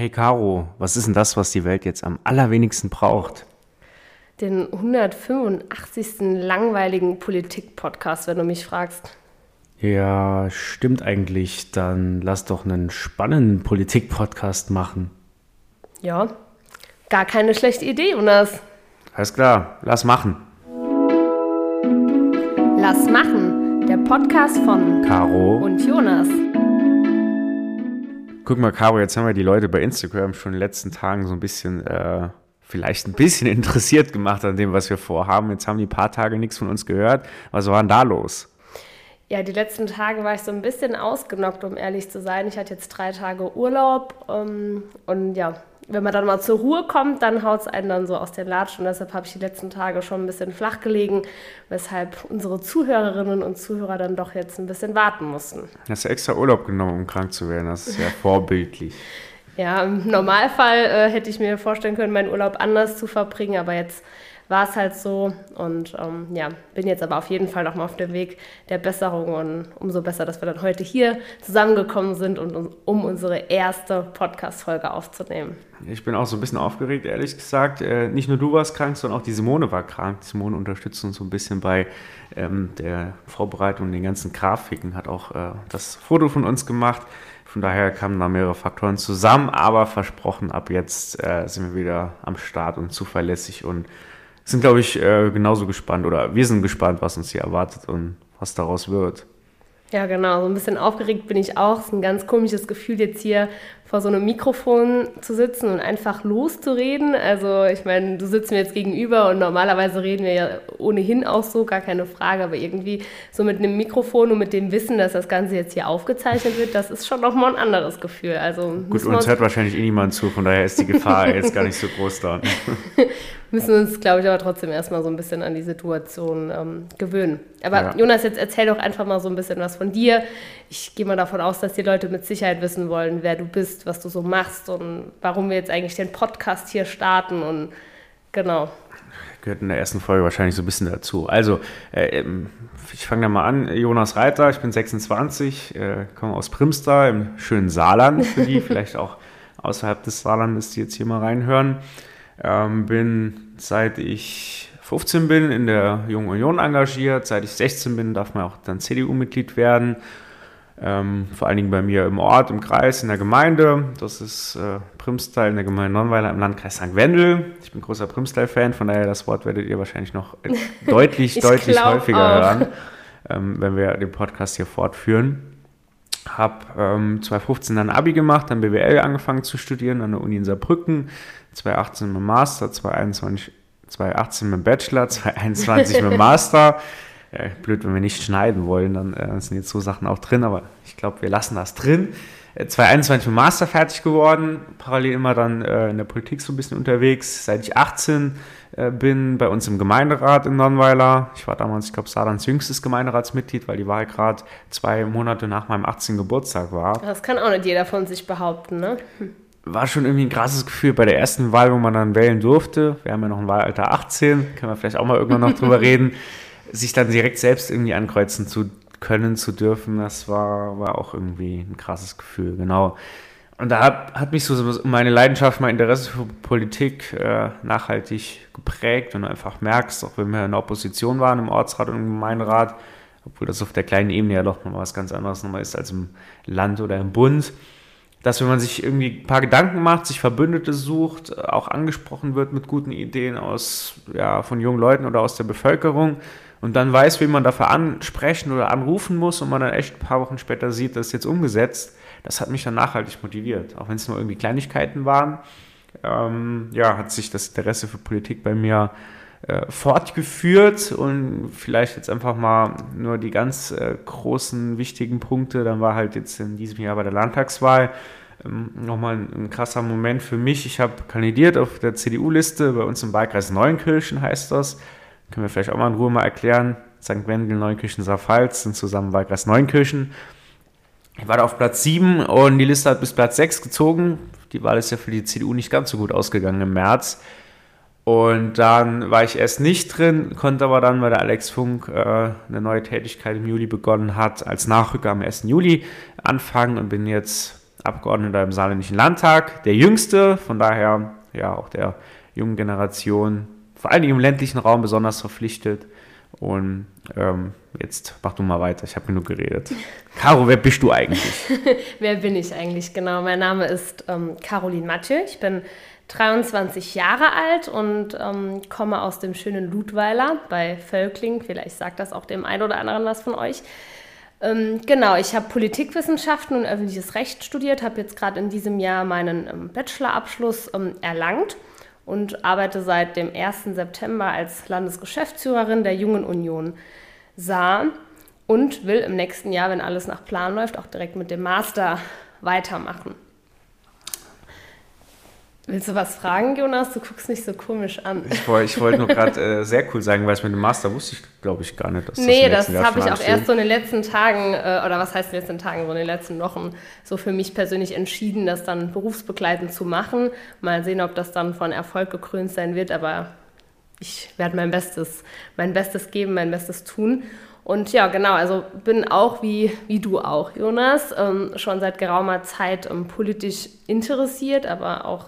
Hey Caro, was ist denn das, was die Welt jetzt am allerwenigsten braucht? Den 185. langweiligen Politik-Podcast, wenn du mich fragst. Ja, stimmt eigentlich. Dann lass doch einen spannenden Politik-Podcast machen. Ja, gar keine schlechte Idee, Jonas. Alles klar, lass machen. Lass machen, der Podcast von Caro und Jonas. Guck mal, Caro, jetzt haben wir die Leute bei Instagram schon in den letzten Tagen so ein bisschen, äh, vielleicht ein bisschen interessiert gemacht an dem, was wir vorhaben. Jetzt haben die paar Tage nichts von uns gehört. Was war denn da los? Ja, die letzten Tage war ich so ein bisschen ausgenockt, um ehrlich zu sein. Ich hatte jetzt drei Tage Urlaub ähm, und ja, wenn man dann mal zur Ruhe kommt, dann haut es einen dann so aus den Latschen. Und deshalb habe ich die letzten Tage schon ein bisschen flach gelegen, weshalb unsere Zuhörerinnen und Zuhörer dann doch jetzt ein bisschen warten mussten. Hast du extra Urlaub genommen, um krank zu werden? Das ist ja vorbildlich. Ja, im Normalfall äh, hätte ich mir vorstellen können, meinen Urlaub anders zu verbringen, aber jetzt war es halt so. Und ähm, ja, bin jetzt aber auf jeden Fall nochmal auf dem Weg der Besserung und umso besser, dass wir dann heute hier zusammengekommen sind, und, um unsere erste Podcast-Folge aufzunehmen. Ich bin auch so ein bisschen aufgeregt, ehrlich gesagt. Äh, nicht nur du warst krank, sondern auch die Simone war krank. Simone unterstützt uns so ein bisschen bei ähm, der Vorbereitung den ganzen Grafiken, hat auch äh, das Foto von uns gemacht. Von daher kamen da mehrere Faktoren zusammen, aber versprochen, ab jetzt äh, sind wir wieder am Start und zuverlässig und sind, glaube ich, äh, genauso gespannt oder wir sind gespannt, was uns hier erwartet und was daraus wird. Ja, genau. So ein bisschen aufgeregt bin ich auch. Es ist ein ganz komisches Gefühl, jetzt hier vor so einem Mikrofon zu sitzen und einfach loszureden. Also ich meine, du sitzt mir jetzt gegenüber und normalerweise reden wir ja ohnehin auch so, gar keine Frage, aber irgendwie so mit einem Mikrofon und mit dem Wissen, dass das Ganze jetzt hier aufgezeichnet wird, das ist schon nochmal ein anderes Gefühl. Also Gut, uns hört wahrscheinlich eh niemand zu, von daher ist die Gefahr jetzt gar nicht so groß da. müssen uns, glaube ich, aber trotzdem erstmal so ein bisschen an die Situation ähm, gewöhnen. Aber ja. Jonas, jetzt erzähl doch einfach mal so ein bisschen was von dir. Ich gehe mal davon aus, dass die Leute mit Sicherheit wissen wollen, wer du bist, was du so machst und warum wir jetzt eigentlich den Podcast hier starten und genau. Gehört in der ersten Folge wahrscheinlich so ein bisschen dazu. Also, äh, ähm, ich fange da mal an. Jonas Reiter, ich bin 26, äh, komme aus Primster im schönen Saarland, für die vielleicht auch außerhalb des Saarlandes, die jetzt hier mal reinhören. Ähm, bin seit ich 15 bin in der Jungen Union engagiert. Seit ich 16 bin, darf man auch dann CDU-Mitglied werden. Ähm, vor allen Dingen bei mir im Ort, im Kreis, in der Gemeinde. Das ist äh, Primstal in der Gemeinde Nonnweiler im Landkreis St. Wendel. Ich bin großer Primstal-Fan, von daher das Wort werdet ihr wahrscheinlich noch deutlich, deutlich häufiger auch. hören, ähm, wenn wir den Podcast hier fortführen. Habe ähm, 2015 dann Abi gemacht, dann BWL angefangen zu studieren an der Uni in Saarbrücken 2018 mit Master, 2021, 2018 mit Bachelor, 2021 mit Master. Ja, blöd, wenn wir nicht schneiden wollen, dann äh, sind jetzt so Sachen auch drin, aber ich glaube, wir lassen das drin. 2021 äh, mit Master fertig geworden, parallel immer dann äh, in der Politik so ein bisschen unterwegs. Seit ich 18 äh, bin, bei uns im Gemeinderat in Nonnweiler. Ich war damals, ich glaube, Sadans jüngstes Gemeinderatsmitglied, weil die Wahl gerade zwei Monate nach meinem 18. Geburtstag war. Das kann auch nicht jeder von sich behaupten, ne? Hm war schon irgendwie ein krasses Gefühl bei der ersten Wahl, wo man dann wählen durfte. Wir haben ja noch ein Wahlalter 18, können wir vielleicht auch mal irgendwann noch drüber reden. Sich dann direkt selbst irgendwie ankreuzen zu können, zu dürfen, das war, war auch irgendwie ein krasses Gefühl, genau. Und da hat, hat mich so meine Leidenschaft, mein Interesse für Politik äh, nachhaltig geprägt und einfach merkst, auch wenn wir in der Opposition waren, im Ortsrat und im Gemeinderat, obwohl das auf der kleinen Ebene ja doch noch was ganz anderes nochmal ist als im Land oder im Bund, dass wenn man sich irgendwie ein paar Gedanken macht, sich Verbündete sucht, auch angesprochen wird mit guten Ideen aus, ja, von jungen Leuten oder aus der Bevölkerung und dann weiß, wie man dafür ansprechen oder anrufen muss und man dann echt ein paar Wochen später sieht, das ist jetzt umgesetzt, das hat mich dann nachhaltig motiviert. Auch wenn es nur irgendwie Kleinigkeiten waren, ähm, ja, hat sich das Interesse für Politik bei mir äh, fortgeführt und vielleicht jetzt einfach mal nur die ganz äh, großen, wichtigen Punkte. Dann war halt jetzt in diesem Jahr bei der Landtagswahl ähm, nochmal ein, ein, krasser Moment für mich. Ich habe kandidiert auf der CDU-Liste, bei uns im Wahlkreis Neunkirchen heißt das. Können wir vielleicht auch mal in Ruhe mal erklären. St. Wendel, Neunkirchen, Saarpfalz sind zusammen Wahlkreis Neunkirchen. Ich war da auf Platz 7 und die Liste hat bis Platz 6 gezogen. Die Wahl ist ja für die CDU nicht ganz so gut ausgegangen im März. Und dann war ich erst nicht drin, konnte aber dann, weil der Alex Funk äh, eine neue Tätigkeit im Juli begonnen hat, als Nachrücker am 1. Juli anfangen und bin jetzt Abgeordneter im Saarländischen Landtag, der jüngste, von daher ja auch der jungen Generation, vor allem im ländlichen Raum besonders verpflichtet. Und ähm, jetzt mach du mal weiter, ich habe genug geredet. Caro, wer bist du eigentlich? wer bin ich eigentlich? Genau, mein Name ist ähm, Caroline Mathieu. Ich bin 23 Jahre alt und ähm, komme aus dem schönen Ludweiler bei Völkling. Vielleicht sagt das auch dem einen oder anderen was von euch. Ähm, genau, ich habe Politikwissenschaften und öffentliches Recht studiert, habe jetzt gerade in diesem Jahr meinen ähm, Bachelorabschluss ähm, erlangt und arbeite seit dem 1. September als Landesgeschäftsführerin der Jungen Union Saar und will im nächsten Jahr, wenn alles nach Plan läuft, auch direkt mit dem Master weitermachen. Willst du was fragen, Jonas? Du guckst nicht so komisch an. Ich wollte ich wollt nur gerade äh, sehr cool sagen, weil es mit dem Master wusste ich, glaube ich, gar nicht. Dass nee, das, das habe ich auch erst so in den letzten Tagen, äh, oder was heißt in den letzten Tagen, so in den letzten Wochen, so für mich persönlich entschieden, das dann berufsbegleitend zu machen. Mal sehen, ob das dann von Erfolg gekrönt sein wird, aber ich werde mein Bestes, mein Bestes geben, mein Bestes tun. Und ja, genau, also bin auch wie, wie du auch, Jonas, ähm, schon seit geraumer Zeit ähm, politisch interessiert, aber auch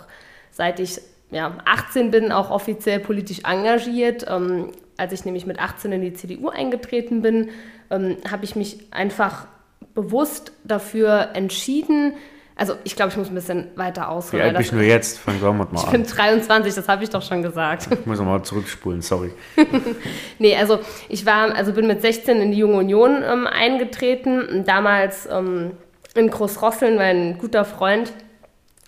seit ich ja, 18 bin, auch offiziell politisch engagiert. Ähm, als ich nämlich mit 18 in die CDU eingetreten bin, ähm, habe ich mich einfach bewusst dafür entschieden, also ich glaube, ich muss ein bisschen weiter ausholen. Wie alt bist du jetzt? Fang mal an. Ich bin 23, das habe ich doch schon gesagt. Ich muss nochmal zurückspulen, sorry. nee, also ich war, also bin mit 16 in die Junge Union ähm, eingetreten. Damals ähm, in Großrosseln, mein guter Freund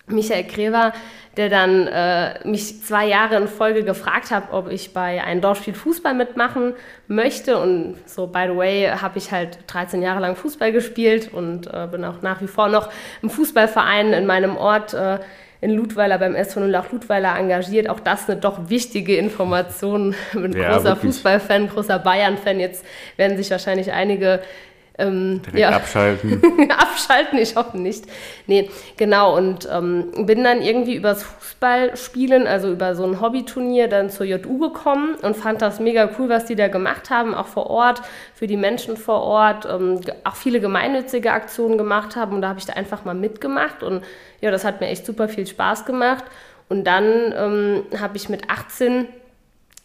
Michael Krever der dann äh, mich zwei Jahre in Folge gefragt hat, ob ich bei einem Dorfspiel Fußball mitmachen möchte. Und so, by the way, habe ich halt 13 Jahre lang Fußball gespielt und äh, bin auch nach wie vor noch im Fußballverein in meinem Ort äh, in Ludweiler beim SV Nullach Ludweiler engagiert. Auch das eine doch wichtige Information. Ich bin ja, großer Fußballfan, großer Bayern-Fan. Jetzt werden sich wahrscheinlich einige ähm, ja. abschalten. abschalten, ich hoffe nicht. Nee, genau. Und ähm, bin dann irgendwie übers Fußballspielen, also über so ein Hobbyturnier, dann zur JU gekommen und fand das mega cool, was die da gemacht haben, auch vor Ort, für die Menschen vor Ort, ähm, auch viele gemeinnützige Aktionen gemacht haben. Und da habe ich da einfach mal mitgemacht. Und ja, das hat mir echt super viel Spaß gemacht. Und dann ähm, habe ich mit 18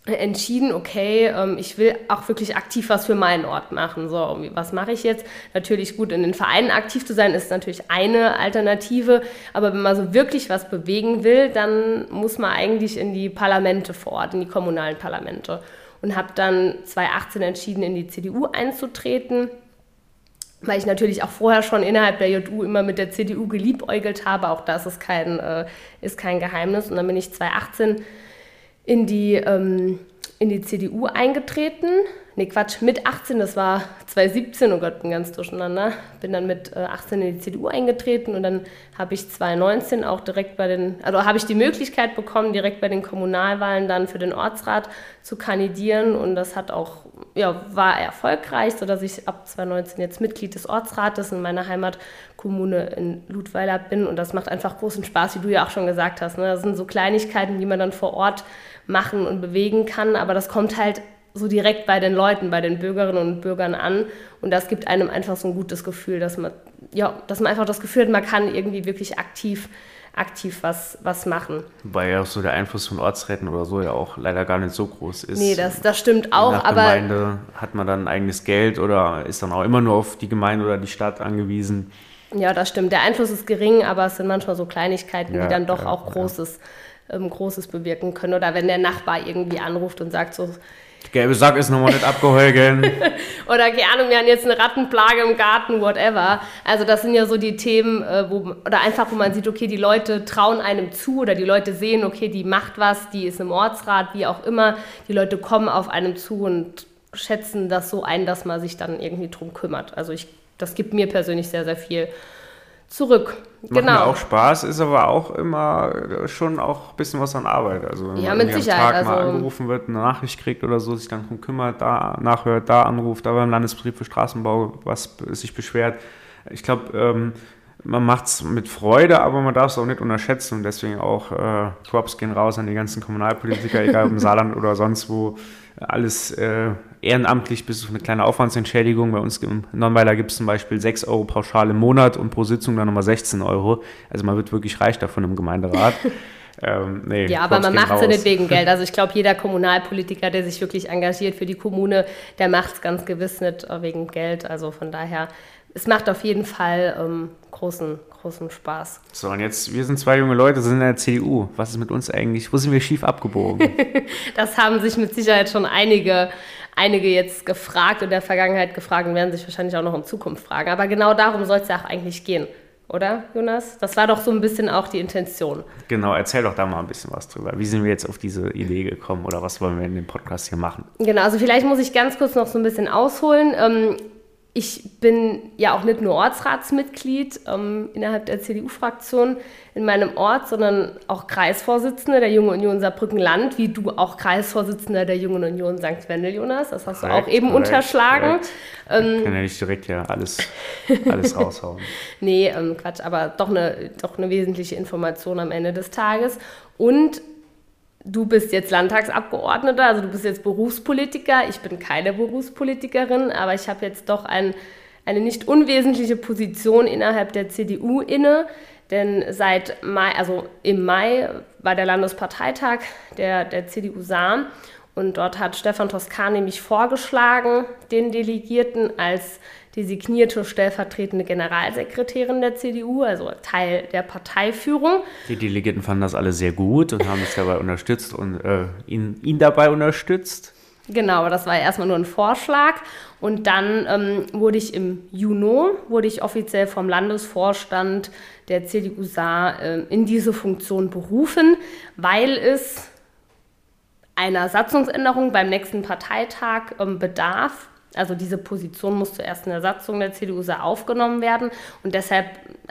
entschieden, okay, ähm, ich will auch wirklich aktiv was für meinen Ort machen. So, was mache ich jetzt? Natürlich gut, in den Vereinen aktiv zu sein, ist natürlich eine Alternative, aber wenn man so wirklich was bewegen will, dann muss man eigentlich in die Parlamente vor Ort, in die kommunalen Parlamente. Und habe dann 2018 entschieden, in die CDU einzutreten weil ich natürlich auch vorher schon innerhalb der JU immer mit der CDU geliebäugelt habe. Auch das ist kein, äh, ist kein Geheimnis. Und dann bin ich 2018 in die, ähm, in die CDU eingetreten. Nee, Quatsch, mit 18, das war 2017, oh Gott, bin ganz durcheinander. Bin dann mit äh, 18 in die CDU eingetreten und dann habe ich 2019 auch direkt bei den, also habe ich die Möglichkeit bekommen, direkt bei den Kommunalwahlen dann für den Ortsrat zu kandidieren und das hat auch, ja, war erfolgreich, sodass ich ab 2019 jetzt Mitglied des Ortsrates in meiner Heimatkommune in Ludweiler bin und das macht einfach großen Spaß, wie du ja auch schon gesagt hast. Ne? Das sind so Kleinigkeiten, die man dann vor Ort machen und bewegen kann, aber das kommt halt so direkt bei den Leuten, bei den Bürgerinnen und Bürgern an. Und das gibt einem einfach so ein gutes Gefühl, dass man, ja, dass man einfach das Gefühl hat, man kann irgendwie wirklich aktiv, aktiv was, was machen. Wobei ja auch so der Einfluss von Ortsräten oder so ja auch leider gar nicht so groß ist. Nee, das, das stimmt auch. Nach aber Gemeinde hat man dann eigenes Geld oder ist dann auch immer nur auf die Gemeinde oder die Stadt angewiesen. Ja, das stimmt. Der Einfluss ist gering, aber es sind manchmal so Kleinigkeiten, ja, die dann doch ja, auch Großes, ja. Ähm, Großes bewirken können. Oder wenn der Nachbar irgendwie anruft und sagt so, gelbe Sack ist nochmal nicht abgeholgen. oder keine Ahnung, wir haben jetzt eine Rattenplage im Garten, whatever. Also das sind ja so die Themen, äh, wo, oder einfach, wo man sieht, okay, die Leute trauen einem zu oder die Leute sehen, okay, die macht was, die ist im Ortsrat, wie auch immer. Die Leute kommen auf einem zu und schätzen das so ein, dass man sich dann irgendwie drum kümmert. Also ich, das gibt mir persönlich sehr, sehr viel zurück. Macht genau. mir auch Spaß, ist aber auch immer schon auch ein bisschen was an Arbeit. Also wenn ja, man mit Sicherheit. am Tag also, mal angerufen wird, eine Nachricht kriegt oder so, sich dann darum kümmert, da nachhört, da anruft, da beim Landesbetrieb für Straßenbau was sich beschwert. Ich glaube, ähm, man macht es mit Freude, aber man darf es auch nicht unterschätzen und deswegen auch äh, Props gehen raus an die ganzen Kommunalpolitiker, egal ob im Saarland oder sonst wo, alles äh, ehrenamtlich bis auf eine kleine Aufwandsentschädigung. Bei uns in Nonnweiler gibt es zum Beispiel 6 Euro pauschal im Monat und pro Sitzung dann nochmal 16 Euro. Also man wird wirklich reich davon im Gemeinderat. Ähm, nee, ja, aber man macht es ja nicht wegen Geld. Also ich glaube, jeder Kommunalpolitiker, der sich wirklich engagiert für die Kommune, der macht es ganz gewiss nicht äh, wegen Geld. Also von daher, es macht auf jeden Fall ähm, großen, großen Spaß. So, und jetzt, wir sind zwei junge Leute, sind in der CDU. Was ist mit uns eigentlich? Wo sind wir schief abgebogen? das haben sich mit Sicherheit schon einige, einige jetzt gefragt in der Vergangenheit gefragt und werden sich wahrscheinlich auch noch in Zukunft fragen. Aber genau darum soll es ja auch eigentlich gehen oder Jonas? Das war doch so ein bisschen auch die Intention. Genau, erzähl doch da mal ein bisschen was drüber. Wie sind wir jetzt auf diese Idee gekommen oder was wollen wir in dem Podcast hier machen? Genau, also vielleicht muss ich ganz kurz noch so ein bisschen ausholen. Ähm, ich bin ja auch nicht nur Ortsratsmitglied ähm, innerhalb der CDU-Fraktion in meinem Ort, sondern auch Kreisvorsitzende der Jungen Union Saarbrücken-Land, wie du auch Kreisvorsitzender der Jungen Union St. Wendel, Jonas. Das hast korrekt, du auch eben korrekt, unterschlagen. Ähm, kann ja nicht direkt ja alles, alles raushauen. nee, ähm, Quatsch, aber doch eine, doch eine wesentliche Information am Ende des Tages. Und du bist jetzt Landtagsabgeordneter, also du bist jetzt Berufspolitiker. Ich bin keine Berufspolitikerin, aber ich habe jetzt doch ein, eine nicht unwesentliche Position innerhalb der CDU inne. Denn seit Mai, also im Mai war der Landesparteitag der, der CDU Saar und dort hat Stefan Toscani mich vorgeschlagen, den Delegierten als designierte stellvertretende Generalsekretärin der CDU, also Teil der Parteiführung. Die Delegierten fanden das alle sehr gut und haben mich dabei unterstützt und äh, ihn, ihn dabei unterstützt. Genau, das war erstmal nur ein Vorschlag. Und dann ähm, wurde ich im Juni, wurde ich offiziell vom Landesvorstand der CDU Saar äh, in diese Funktion berufen, weil es einer Satzungsänderung beim nächsten Parteitag ähm, bedarf. Also diese Position muss zuerst in der Satzung der CDU aufgenommen werden und deshalb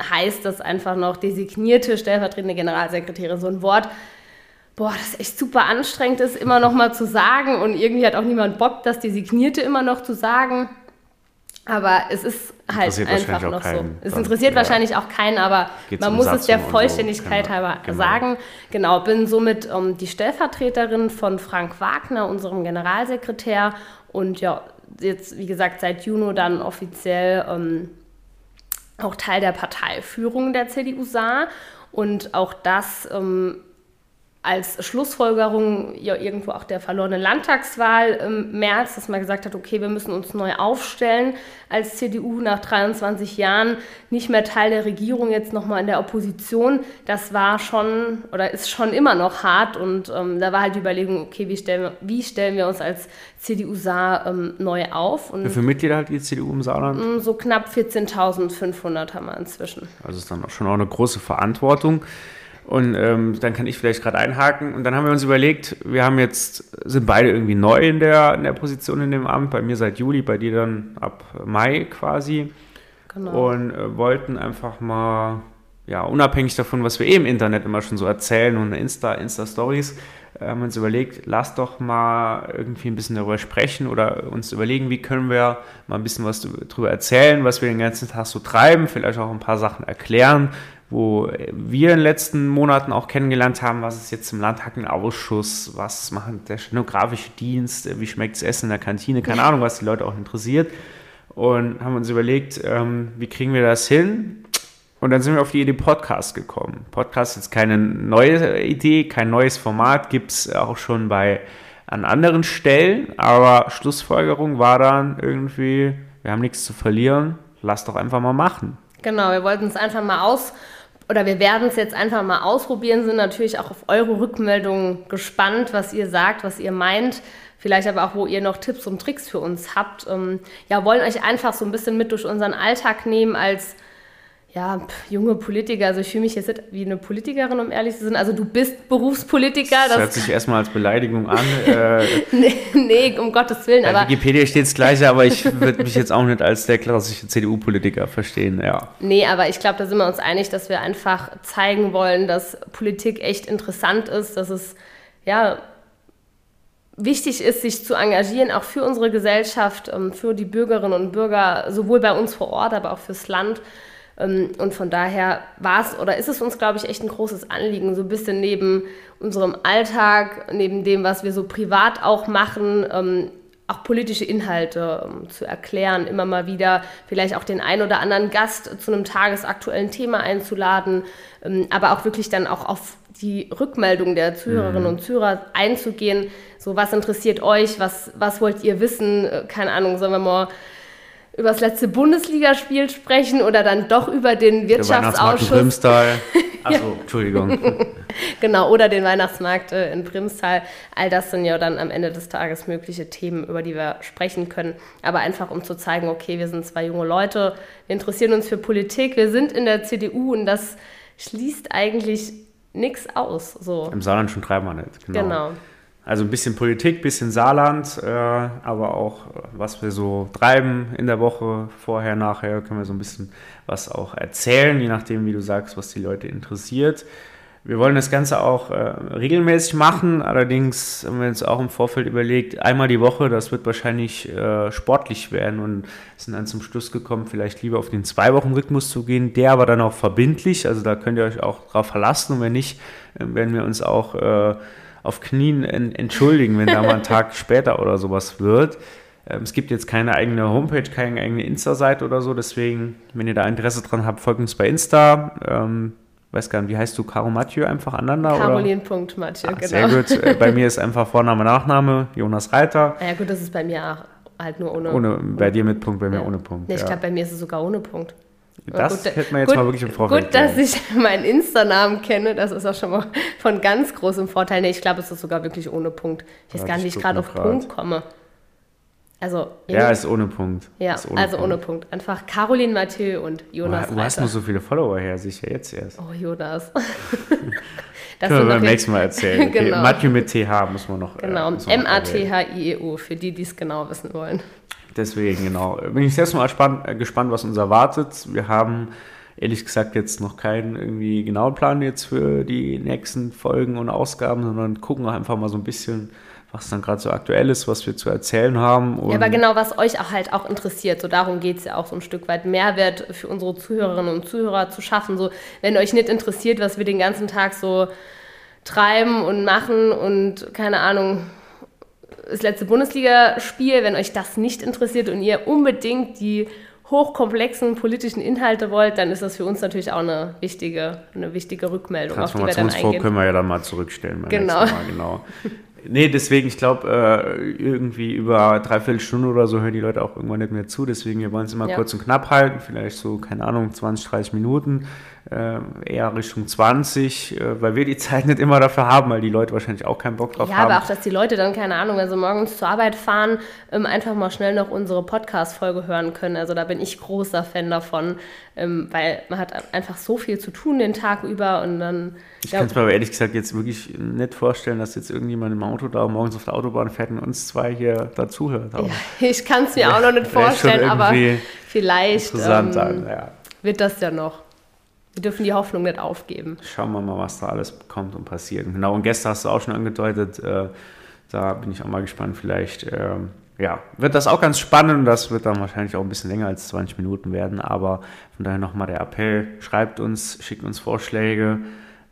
heißt das einfach noch designierte stellvertretende Generalsekretärin. So ein Wort, boah, das echt super anstrengend ist, immer noch mal zu sagen und irgendwie hat auch niemand Bock, das designierte immer noch zu sagen. Aber es ist halt einfach noch so. Es interessiert ja. wahrscheinlich auch keinen, aber Geht's man um muss Satzung es der Vollständigkeit so. halber genau. sagen. Genau, bin somit um, ähm, die Stellvertreterin von Frank Wagner, unserem Generalsekretär. Und ja, jetzt, wie gesagt, seit Juni dann offiziell ähm, auch Teil der Parteiführung der CDU sah. Und auch das ähm, als Schlussfolgerung ja irgendwo auch der verlorenen Landtagswahl im März, dass man gesagt hat, okay, wir müssen uns neu aufstellen als CDU nach 23 Jahren, nicht mehr Teil der Regierung, jetzt nochmal in der Opposition. Das war schon oder ist schon immer noch hart und ähm, da war halt die Überlegung, okay, wie stellen wir, wie stellen wir uns als CDU Saar ähm, neu auf? Und Wie viele Mitglieder hat die CDU im Saarland? Mm, so knapp 14.500 haben wir inzwischen. Also ist dann auch schon auch eine große Verantwortung. Und ähm, dann kann ich vielleicht gerade einhaken. Und dann haben wir uns überlegt, wir haben jetzt, sind beide irgendwie neu in der, in der Position in dem Amt. Bei mir seit Juli, bei dir dann ab Mai quasi. Genau. Und äh, wollten einfach mal, ja, unabhängig davon, was wir eh im Internet immer schon so erzählen und Insta, Insta-Stories, äh, haben wir uns überlegt, lass doch mal irgendwie ein bisschen darüber sprechen oder uns überlegen, wie können wir mal ein bisschen was darüber erzählen, was wir den ganzen Tag so treiben, vielleicht auch ein paar Sachen erklären, wo wir in den letzten Monaten auch kennengelernt haben, was ist jetzt im Landtagausschuss, was macht der stenografische Dienst, wie schmeckt das Essen in der Kantine, keine Ahnung, was die Leute auch interessiert. Und haben uns überlegt, ähm, wie kriegen wir das hin? Und dann sind wir auf die Idee Podcast gekommen. Podcast ist keine neue Idee, kein neues Format, gibt es auch schon bei an anderen Stellen, aber Schlussfolgerung war dann irgendwie, wir haben nichts zu verlieren, lass doch einfach mal machen. Genau, wir wollten es einfach mal aus oder wir werden es jetzt einfach mal ausprobieren, sind natürlich auch auf eure Rückmeldungen gespannt, was ihr sagt, was ihr meint. Vielleicht aber auch, wo ihr noch Tipps und Tricks für uns habt. Ähm, ja, wollen euch einfach so ein bisschen mit durch unseren Alltag nehmen als ja, junge Politiker, also ich fühle mich jetzt wie eine Politikerin, um ehrlich zu sein. Also du bist Berufspolitiker. Das, das hört sich erstmal als Beleidigung an. Äh, nee, nee, um Gottes Willen. Bei aber Wikipedia steht das Gleiche, aber ich würde mich jetzt auch nicht als der klassische CDU-Politiker verstehen, ja. Nee, aber ich glaube, da sind wir uns einig, dass wir einfach zeigen wollen, dass Politik echt interessant ist, dass es, ja, wichtig ist, sich zu engagieren, auch für unsere Gesellschaft, ähm, für die Bürgerinnen und Bürger, sowohl bei uns vor Ort, aber auch fürs Land. Ähm, und von daher war es oder ist es uns, glaube ich, echt ein großes Anliegen, so ein bisschen neben unserem Alltag, neben dem, was wir so privat auch machen, ähm, auch politische Inhalte um, zu erklären, immer mal wieder vielleicht auch den einen oder anderen Gast zu einem tagesaktuellen Thema einzuladen, ähm, aber auch wirklich dann auch auf die Rückmeldung der Zuhörerinnen mhm. und Zuhörer einzugehen. So, was interessiert euch? Was, was wollt ihr wissen? Äh, keine Ahnung, sollen wir mal über das letzte Bundesligaspiel sprechen oder dann doch über den Wirtschaftsausschuss. Achso, ja. Entschuldigung. genau, oder den Weihnachtsmarkt äh, in Primstal. All das sind ja dann am Ende des Tages mögliche Themen, über die wir sprechen können. Aber einfach, um zu zeigen, okay, wir sind zwei junge Leute, wir interessieren uns für Politik, wir sind in der CDU und das schließt eigentlich nichts aus. So. Im Saarland schon dreimal nicht. Genau. genau. Also ein bisschen Politik, ein bisschen Saarland, äh, aber auch was wir so treiben in der Woche, vorher, nachher, können wir so ein bisschen was auch erzählen, je nachdem, wie du sagst, was die Leute interessiert. Wir wollen das Ganze auch äh, regelmäßig machen, allerdings haben wir uns auch im Vorfeld überlegt, einmal die Woche, das wird wahrscheinlich äh, sportlich werden und sind dann zum Schluss gekommen, vielleicht lieber auf den Zwei-Wochen-Rhythmus zu gehen, der aber dann auch verbindlich, also da könnt ihr euch auch drauf verlassen. Und wenn nicht, äh, werden wir uns auch äh, auf Knien entschuldigen, wenn da mal ein Tag später oder sowas wird. Ähm, es gibt jetzt keine eigene Homepage, keine eigene Insta-Seite oder so, deswegen, wenn ihr da Interesse dran habt, folgt uns bei Insta. Ähm, weiß gar nicht, wie heißt du, Caro Mathieu einfach aneinander? Caroline.Mathieu, ah, genau. Sehr gut. Äh, bei mir ist einfach Vorname, Nachname, Jonas Reiter. Ja gut, das ist bei mir auch halt nur ohne. ohne bei dir mit Punkt, bei mir ja. ohne Punkt. Nee, ich ja. glaube, bei mir ist es sogar ohne Punkt. Das gut, hätte man jetzt gut, mal wirklich im Vorfeld. Gut, dass ich meinen Insta-Namen kenne, das ist auch schon mal von ganz großem Vorteil. Nee, ich glaube, es ist sogar wirklich ohne Punkt. Ich weiß gar nicht, wie ich gerade auf grad. Punkt komme. Also, ja, ist ohne Punkt. Ja, ohne also Punkt. ohne Punkt. Einfach Caroline Mathieu und Jonas. Du, du hast nur so viele Follower her, sicher jetzt erst. Oh, Jonas. das können wir beim nächsten Mal erzählen. Okay. genau. Mathieu mit TH muss man noch. Äh, genau, äh, M-A-T-H-I-E-U, für die, die es genau wissen wollen. Deswegen, genau. Bin ich selbst mal gespannt, gespannt, was uns erwartet. Wir haben ehrlich gesagt jetzt noch keinen irgendwie genauen Plan jetzt für die nächsten Folgen und Ausgaben, sondern gucken einfach mal so ein bisschen, was dann gerade so aktuell ist, was wir zu erzählen haben. ja, aber genau, was euch auch halt auch interessiert. So darum geht es ja auch so ein Stück weit Mehrwert für unsere Zuhörerinnen und Zuhörer zu schaffen. So, wenn euch nicht interessiert, was wir den ganzen Tag so treiben und machen und keine Ahnung, das letzte Bundesligaspiel, wenn euch das nicht interessiert und ihr unbedingt die hochkomplexen politischen Inhalte wollt, dann ist das für uns natürlich auch eine wichtige, eine wichtige Rückmeldung, eingehen. können wir ja dann mal zurückstellen. Genau. Mal, genau. Nee, deswegen, ich glaube, äh, irgendwie über dreiviertel Stunde oder so hören die Leute auch irgendwann nicht mehr zu. Deswegen, wir wollen es immer ja. kurz und knapp halten, vielleicht so, keine Ahnung, 20, 30 Minuten eher Richtung 20, äh, weil wir die Zeit nicht immer dafür haben, weil die Leute wahrscheinlich auch keinen Bock drauf ja, haben. Ja, aber auch, dass die Leute dann, keine Ahnung, wenn sie morgens zur Arbeit fahren, ähm, einfach mal schnell noch unsere Podcast-Folge hören können. Also da bin ich großer Fan davon, ähm, weil man hat einfach so viel zu tun den Tag über und dann... Ich ja, kann es mir aber ehrlich gesagt jetzt wirklich nicht vorstellen, dass jetzt irgendjemand im Auto da morgens auf der Autobahn fährt und uns zwei hier dazuhört. Ja, ich kann es mir auch noch nicht vorstellen, aber vielleicht ähm, sein, ja. wird das ja noch. Wir dürfen die Hoffnung nicht aufgeben. Schauen wir mal, was da alles kommt und passiert. genau, und gestern hast du auch schon angedeutet, äh, da bin ich auch mal gespannt, vielleicht äh, ja, wird das auch ganz spannend. Das wird dann wahrscheinlich auch ein bisschen länger als 20 Minuten werden, aber von daher nochmal der Appell, schreibt uns, schickt uns Vorschläge.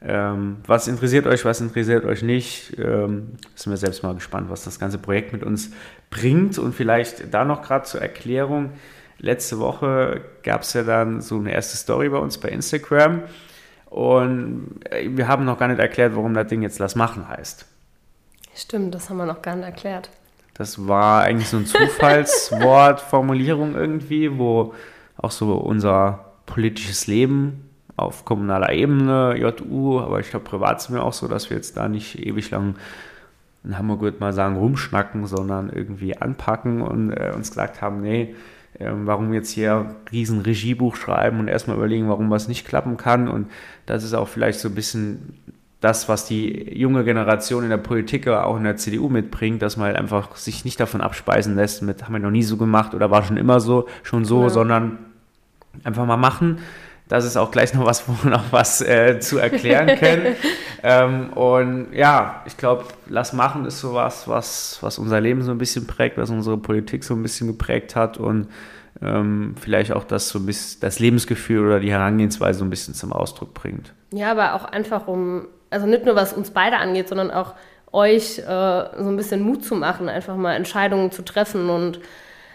Ähm, was interessiert euch, was interessiert euch nicht? Ähm, sind wir selbst mal gespannt, was das ganze Projekt mit uns bringt. Und vielleicht da noch gerade zur Erklärung letzte Woche gab es ja dann so eine erste Story bei uns bei Instagram. Und äh, wir haben noch gar nicht erklärt, warum das Ding jetzt Lass machen heißt. Stimmt, das haben wir noch gar nicht erklärt. Das war eigentlich so ein Zufallswortformulierung irgendwie, wo auch so unser politisches Leben auf kommunaler Ebene, JU, aber ich glaube, privat sind wir auch so, dass wir jetzt da nicht ewig lang in Hamburg würde mal sagen, rumschnacken, sondern irgendwie anpacken und äh, uns gesagt haben, nee, ähm, warum jetzt hier riesen Regiebuch schreiben und erstmal überlegen, warum was nicht klappen kann. Und das ist auch vielleicht so ein bisschen das, was die junge Generation in der Politik, aber auch in der CDU mitbringt, dass man halt einfach sich nicht davon abspeisen lässt, mit haben wir noch nie so gemacht oder war schon immer so, schon so, ja. sondern einfach mal machen. Das ist auch gleich noch was, wo wir noch was äh, zu erklären können. ähm, und ja, ich glaube, lass machen ist sowas, was, was unser Leben so ein bisschen prägt, was unsere Politik so ein bisschen geprägt hat und ähm, vielleicht auch das so ein bisschen, das Lebensgefühl oder die Herangehensweise so ein bisschen zum Ausdruck bringt. Ja, aber auch einfach um, also nicht nur was uns beide angeht, sondern auch euch äh, so ein bisschen Mut zu machen, einfach mal Entscheidungen zu treffen und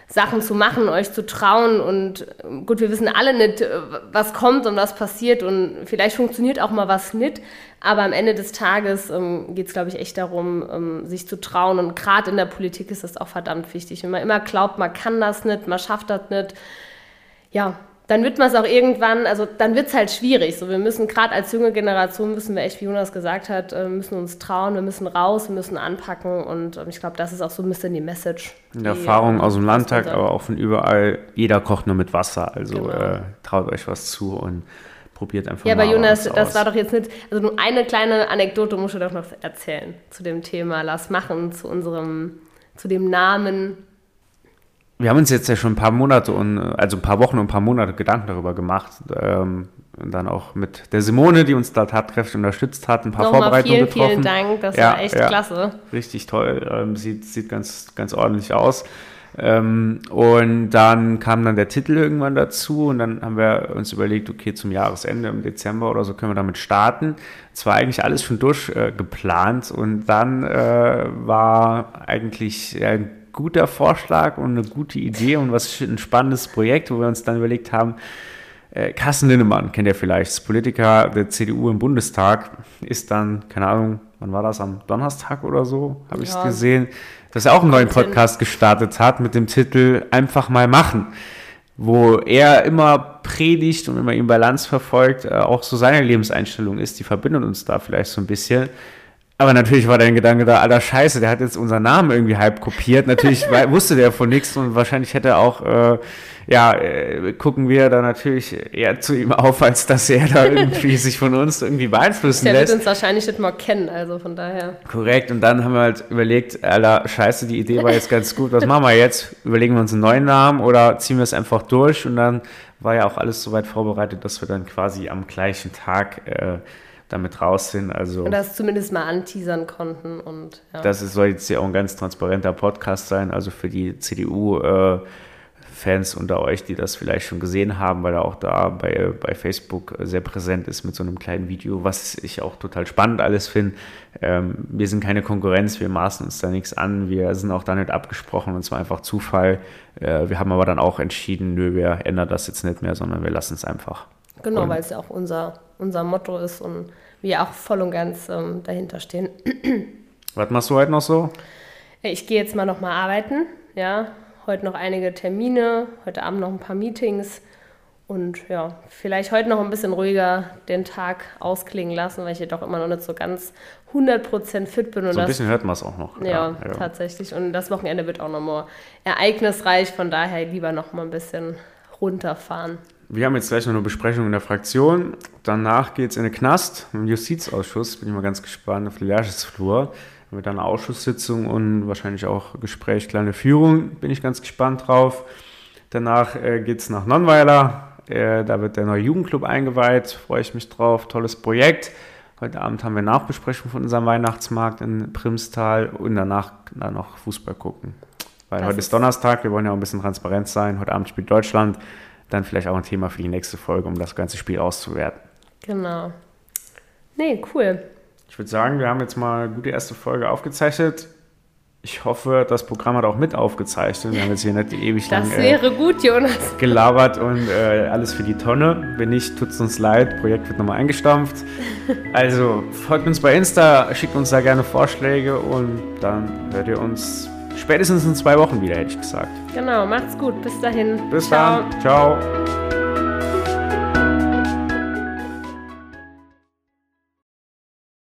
Sachen zu machen, euch zu trauen. Und ähm, gut, wir wissen alle nicht, äh, was kommt und was passiert. Und vielleicht funktioniert auch mal was nicht. Aber am Ende des Tages ähm, geht es, glaube ich, echt darum, ähm, sich zu trauen. Und gerade in der Politik ist das auch verdammt wichtig. Wenn man immer glaubt, man kann das nicht, man schafft das nicht. Ja, dann wird man es auch irgendwann, also dann wird es halt schwierig. So, wir müssen gerade als junge Generation müssen wir echt, wie Jonas gesagt hat, äh, müssen uns trauen, wir müssen raus, wir müssen anpacken und ähm, ich glaube, das ist auch so ein bisschen die Message. Die Erfahrung aus dem Landtag, aber auch von überall, jeder kocht nur mit Wasser, also genau. äh, traut euch was zu und probiert einfach ja, mal. Ja, aber Jonas, das aus. war doch jetzt nicht, also nur eine kleine Anekdote musst du doch noch erzählen zu dem Thema Lass machen, zu unserem, zu dem Namen wir haben uns jetzt ja schon ein paar Monate und also ein paar Wochen und ein paar Monate Gedanken darüber gemacht. Ähm, dann auch mit der Simone, die uns da tatkräftig unterstützt hat, ein paar Nochmal Vorbereitungen vielen, getroffen. Vielen Dank, das ja, war echt ja, klasse. Richtig toll, ähm, sieht, sieht ganz, ganz ordentlich aus. Ähm, und dann kam dann der Titel irgendwann dazu und dann haben wir uns überlegt, okay, zum Jahresende im Dezember oder so können wir damit starten. Es war eigentlich alles schon durchgeplant äh, und dann äh, war eigentlich ja, guter Vorschlag und eine gute Idee und was ein spannendes Projekt, wo wir uns dann überlegt haben, äh, Carsten Linnemann kennt ihr vielleicht, ist Politiker der CDU im Bundestag, ist dann, keine Ahnung, wann war das, am Donnerstag oder so, habe ich es gesehen, dass er auch einen neuen Podcast gestartet hat mit dem Titel Einfach mal machen, wo er immer predigt und immer ihn Balance verfolgt, äh, auch so seine Lebenseinstellung ist, die verbindet uns da vielleicht so ein bisschen. Aber natürlich war dein Gedanke da, alter Scheiße, der hat jetzt unseren Namen irgendwie halb kopiert. Natürlich wusste der von nichts und wahrscheinlich hätte er auch, äh, ja, äh, gucken wir da natürlich eher zu ihm auf, als dass er da irgendwie sich von uns irgendwie beeinflussen der lässt. Der wird uns wahrscheinlich nicht mal kennen, also von daher. Korrekt, und dann haben wir halt überlegt, alter Scheiße, die Idee war jetzt ganz gut, was machen wir jetzt? Überlegen wir uns einen neuen Namen oder ziehen wir es einfach durch? Und dann war ja auch alles soweit vorbereitet, dass wir dann quasi am gleichen Tag äh, damit raus sind. Also, und das zumindest mal anteasern konnten. Und, ja. Das ist, soll jetzt ja auch ein ganz transparenter Podcast sein, also für die CDU. Äh, Fans unter euch, die das vielleicht schon gesehen haben, weil er auch da bei, bei Facebook sehr präsent ist mit so einem kleinen Video, was ich auch total spannend alles finde. Ähm, wir sind keine Konkurrenz, wir maßen uns da nichts an, wir sind auch da nicht abgesprochen und es war einfach Zufall. Äh, wir haben aber dann auch entschieden, nö, wir ändern das jetzt nicht mehr, sondern wir lassen es einfach. Genau, weil es ja auch unser, unser Motto ist und wir auch voll und ganz ähm, dahinter stehen. Was machst du heute noch so? Ich gehe jetzt mal noch mal arbeiten, ja. Heute noch einige Termine, heute Abend noch ein paar Meetings und ja, vielleicht heute noch ein bisschen ruhiger den Tag ausklingen lassen, weil ich ja doch immer noch nicht so ganz 100% fit bin. Und so ein bisschen hört man es auch noch. Ja, ja, ja, tatsächlich. Und das Wochenende wird auch noch mal ereignisreich, von daher lieber noch mal ein bisschen runterfahren. Wir haben jetzt gleich noch eine Besprechung in der Fraktion. Danach geht es in den Knast, im Justizausschuss. Bin ich mal ganz gespannt auf die Lehrschaftsflur. Mit einer Ausschusssitzung und wahrscheinlich auch Gespräch, kleine Führung. Bin ich ganz gespannt drauf. Danach äh, geht es nach Nonnweiler. Äh, da wird der neue Jugendclub eingeweiht. Freue ich mich drauf. Tolles Projekt. Heute Abend haben wir Nachbesprechung von unserem Weihnachtsmarkt in Primstal und danach dann noch Fußball gucken. Weil das heute ist Donnerstag, wir wollen ja auch ein bisschen transparent sein. Heute Abend spielt Deutschland dann vielleicht auch ein Thema für die nächste Folge, um das ganze Spiel auszuwerten. Genau. Nee, cool. Ich würde sagen, wir haben jetzt mal eine gute erste Folge aufgezeichnet. Ich hoffe, das Programm hat auch mit aufgezeichnet. Wir haben jetzt hier nicht ewig lang das wäre äh, gut, Jonas. gelabert und äh, alles für die Tonne. Wenn nicht, tut es uns leid. Projekt wird nochmal eingestampft. Also folgt uns bei Insta, schickt uns da gerne Vorschläge und dann hört ihr uns spätestens in zwei Wochen wieder, hätte ich gesagt. Genau, macht's gut. Bis dahin. Bis Ciao. dann. Ciao.